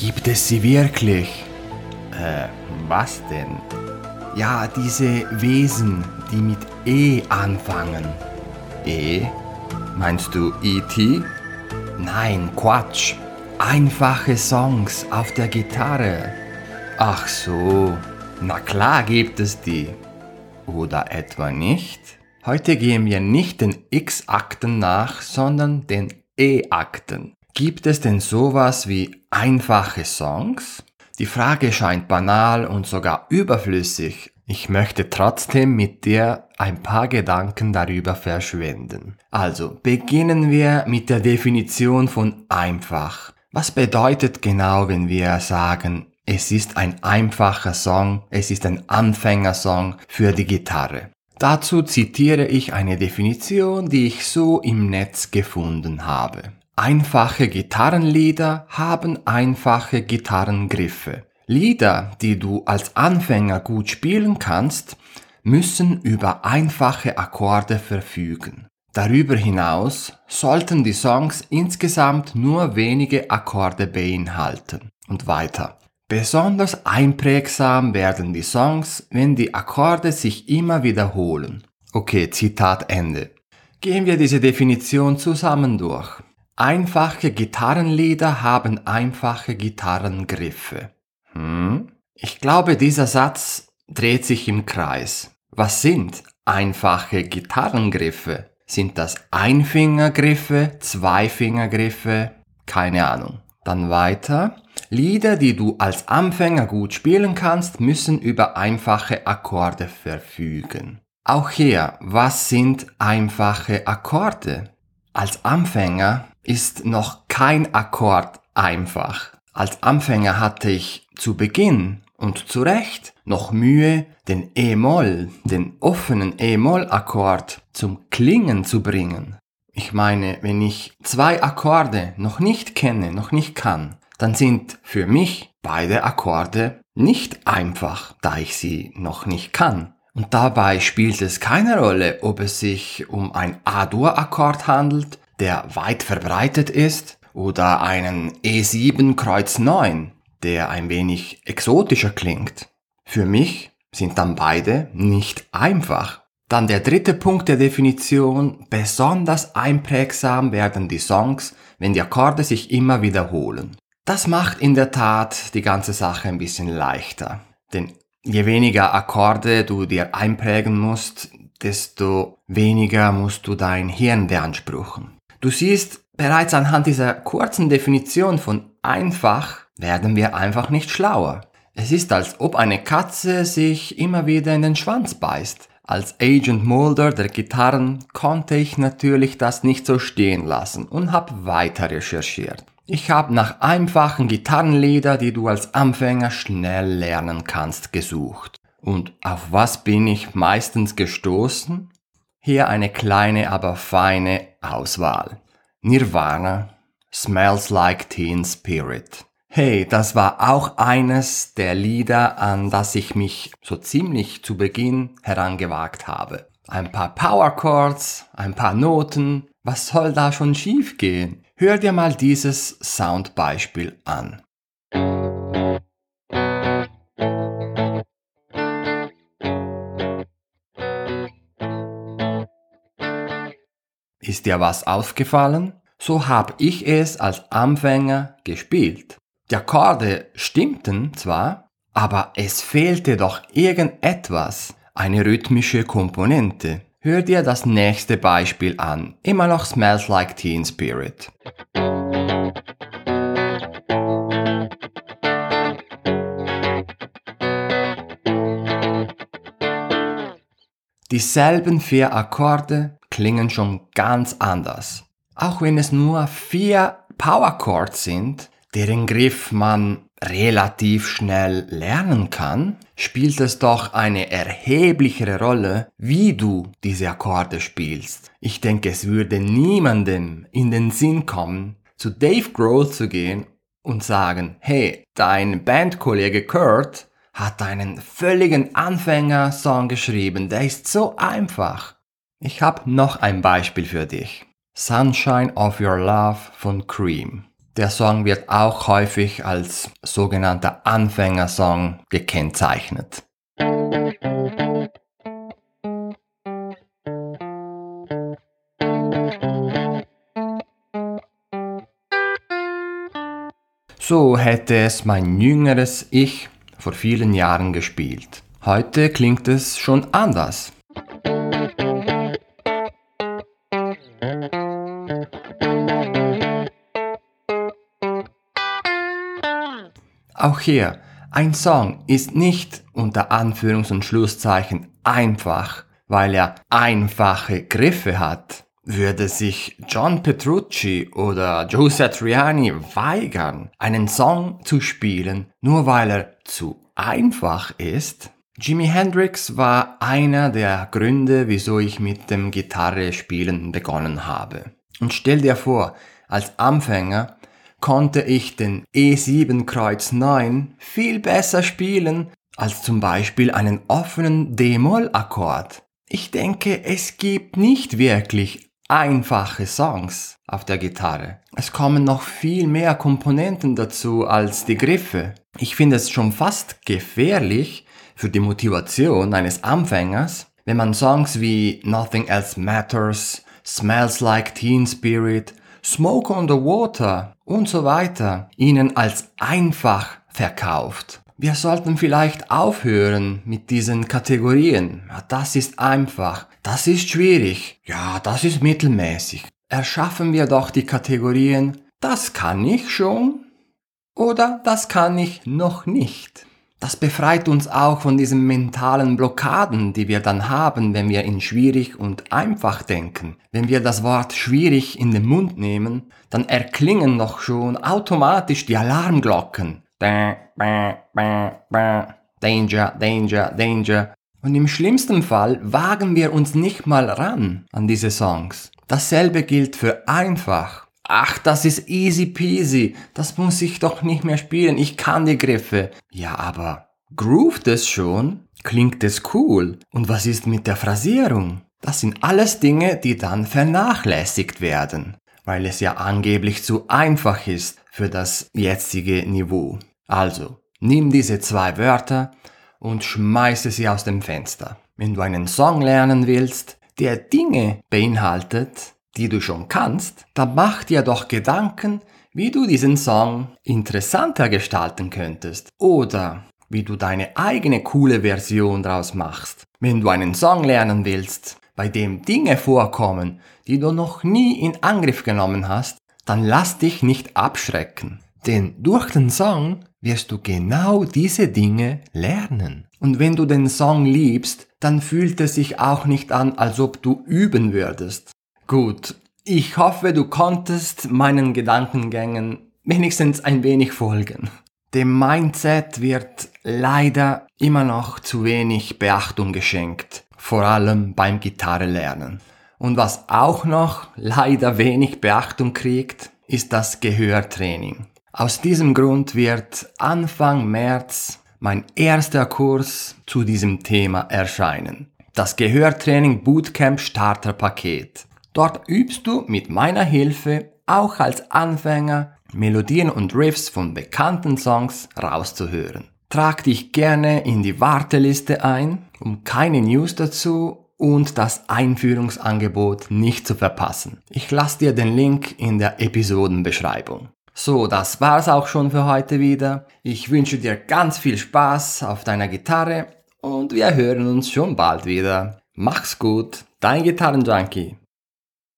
Gibt es sie wirklich? Äh, was denn? Ja, diese Wesen, die mit E anfangen. E? Meinst du E.T.? Nein, Quatsch. Einfache Songs auf der Gitarre. Ach so, na klar gibt es die. Oder etwa nicht? Heute gehen wir nicht den X-Akten nach, sondern den E-Akten. Gibt es denn sowas wie einfache Songs? Die Frage scheint banal und sogar überflüssig. Ich möchte trotzdem mit dir ein paar Gedanken darüber verschwenden. Also beginnen wir mit der Definition von einfach. Was bedeutet genau, wenn wir sagen, es ist ein einfacher Song, es ist ein Anfängersong für die Gitarre? Dazu zitiere ich eine Definition, die ich so im Netz gefunden habe. Einfache Gitarrenlieder haben einfache Gitarrengriffe. Lieder, die du als Anfänger gut spielen kannst, müssen über einfache Akkorde verfügen. Darüber hinaus sollten die Songs insgesamt nur wenige Akkorde beinhalten. Und weiter. Besonders einprägsam werden die Songs, wenn die Akkorde sich immer wiederholen. Okay, Zitat Ende. Gehen wir diese Definition zusammen durch. Einfache Gitarrenlieder haben einfache Gitarrengriffe. Hm? Ich glaube, dieser Satz dreht sich im Kreis. Was sind einfache Gitarrengriffe? Sind das Einfingergriffe, Zweifingergriffe? Keine Ahnung. Dann weiter. Lieder, die du als Anfänger gut spielen kannst, müssen über einfache Akkorde verfügen. Auch hier, was sind einfache Akkorde? Als Anfänger ist noch kein Akkord einfach. Als Anfänger hatte ich zu Beginn und zu Recht noch Mühe, den E-Moll, den offenen E-Moll-Akkord zum Klingen zu bringen. Ich meine, wenn ich zwei Akkorde noch nicht kenne, noch nicht kann, dann sind für mich beide Akkorde nicht einfach, da ich sie noch nicht kann. Und dabei spielt es keine Rolle, ob es sich um ein A-Dur-Akkord handelt der weit verbreitet ist, oder einen E7 Kreuz 9, der ein wenig exotischer klingt. Für mich sind dann beide nicht einfach. Dann der dritte Punkt der Definition, besonders einprägsam werden die Songs, wenn die Akkorde sich immer wiederholen. Das macht in der Tat die ganze Sache ein bisschen leichter. Denn je weniger Akkorde du dir einprägen musst, desto weniger musst du dein Hirn beanspruchen. Du siehst, bereits anhand dieser kurzen Definition von einfach werden wir einfach nicht schlauer. Es ist, als ob eine Katze sich immer wieder in den Schwanz beißt. Als Agent Mulder der Gitarren konnte ich natürlich das nicht so stehen lassen und habe weiter recherchiert. Ich habe nach einfachen Gitarrenlieder, die du als Anfänger schnell lernen kannst, gesucht. Und auf was bin ich meistens gestoßen? Hier eine kleine, aber feine Auswahl. Nirvana, Smells Like Teen Spirit. Hey, das war auch eines der Lieder, an das ich mich so ziemlich zu Beginn herangewagt habe. Ein paar Power Chords, ein paar Noten. Was soll da schon schiefgehen? Hör dir mal dieses Soundbeispiel an. Ist dir was aufgefallen? So habe ich es als Anfänger gespielt. Die Akkorde stimmten zwar, aber es fehlte doch irgendetwas, eine rhythmische Komponente. Hör dir das nächste Beispiel an. Immer noch Smells Like Teen Spirit. Dieselben vier Akkorde, klingen schon ganz anders. Auch wenn es nur vier Power Chords sind, deren Griff man relativ schnell lernen kann, spielt es doch eine erheblichere Rolle, wie du diese Akkorde spielst. Ich denke, es würde niemandem in den Sinn kommen, zu Dave Grohl zu gehen und sagen, hey, dein Bandkollege Kurt hat einen völligen Anfänger-Song geschrieben, der ist so einfach. Ich habe noch ein Beispiel für dich. Sunshine of Your Love von Cream. Der Song wird auch häufig als sogenannter Anfängersong gekennzeichnet. So hätte es mein jüngeres Ich vor vielen Jahren gespielt. Heute klingt es schon anders. Auch hier, ein Song ist nicht unter Anführungs- und Schlusszeichen einfach, weil er einfache Griffe hat. Würde sich John Petrucci oder Joe Satriani weigern, einen Song zu spielen, nur weil er zu einfach ist? Jimi Hendrix war einer der Gründe, wieso ich mit dem Gitarre spielen begonnen habe. Und stell dir vor, als Anfänger konnte ich den E7 Kreuz 9 viel besser spielen als zum Beispiel einen offenen D-Moll-Akkord. Ich denke, es gibt nicht wirklich einfache Songs auf der Gitarre. Es kommen noch viel mehr Komponenten dazu als die Griffe. Ich finde es schon fast gefährlich für die Motivation eines Anfängers, wenn man Songs wie Nothing Else Matters, Smells Like Teen Spirit, Smoke on the Water und so weiter ihnen als einfach verkauft. Wir sollten vielleicht aufhören mit diesen Kategorien. Ja, das ist einfach, das ist schwierig, ja, das ist mittelmäßig. Erschaffen wir doch die Kategorien, das kann ich schon oder das kann ich noch nicht. Das befreit uns auch von diesen mentalen Blockaden, die wir dann haben, wenn wir in schwierig und einfach denken. Wenn wir das Wort schwierig in den Mund nehmen, dann erklingen doch schon automatisch die Alarmglocken. Danger, Danger, Danger. Und im schlimmsten Fall wagen wir uns nicht mal ran an diese Songs. Dasselbe gilt für einfach. Ach, das ist easy peasy. Das muss ich doch nicht mehr spielen. Ich kann die Griffe. Ja, aber groovt es schon? Klingt es cool? Und was ist mit der Phrasierung? Das sind alles Dinge, die dann vernachlässigt werden, weil es ja angeblich zu einfach ist für das jetzige Niveau. Also, nimm diese zwei Wörter und schmeiße sie aus dem Fenster. Wenn du einen Song lernen willst, der Dinge beinhaltet, die du schon kannst, dann mach dir doch Gedanken, wie du diesen Song interessanter gestalten könntest oder wie du deine eigene coole Version draus machst. Wenn du einen Song lernen willst, bei dem Dinge vorkommen, die du noch nie in Angriff genommen hast, dann lass dich nicht abschrecken. Denn durch den Song wirst du genau diese Dinge lernen. Und wenn du den Song liebst, dann fühlt es sich auch nicht an, als ob du üben würdest. Gut, ich hoffe, du konntest meinen Gedankengängen wenigstens ein wenig folgen. Dem Mindset wird leider immer noch zu wenig Beachtung geschenkt, vor allem beim Gitarrelernen. Und was auch noch leider wenig Beachtung kriegt, ist das Gehörtraining. Aus diesem Grund wird Anfang März mein erster Kurs zu diesem Thema erscheinen. Das Gehörtraining Bootcamp Starter Paket. Dort übst du mit meiner Hilfe auch als Anfänger Melodien und Riffs von bekannten Songs rauszuhören. Trag dich gerne in die Warteliste ein, um keine News dazu und das Einführungsangebot nicht zu verpassen. Ich lasse dir den Link in der Episodenbeschreibung. So, das war's auch schon für heute wieder. Ich wünsche dir ganz viel Spaß auf deiner Gitarre und wir hören uns schon bald wieder. Mach's gut, dein Gitarrenjunkie.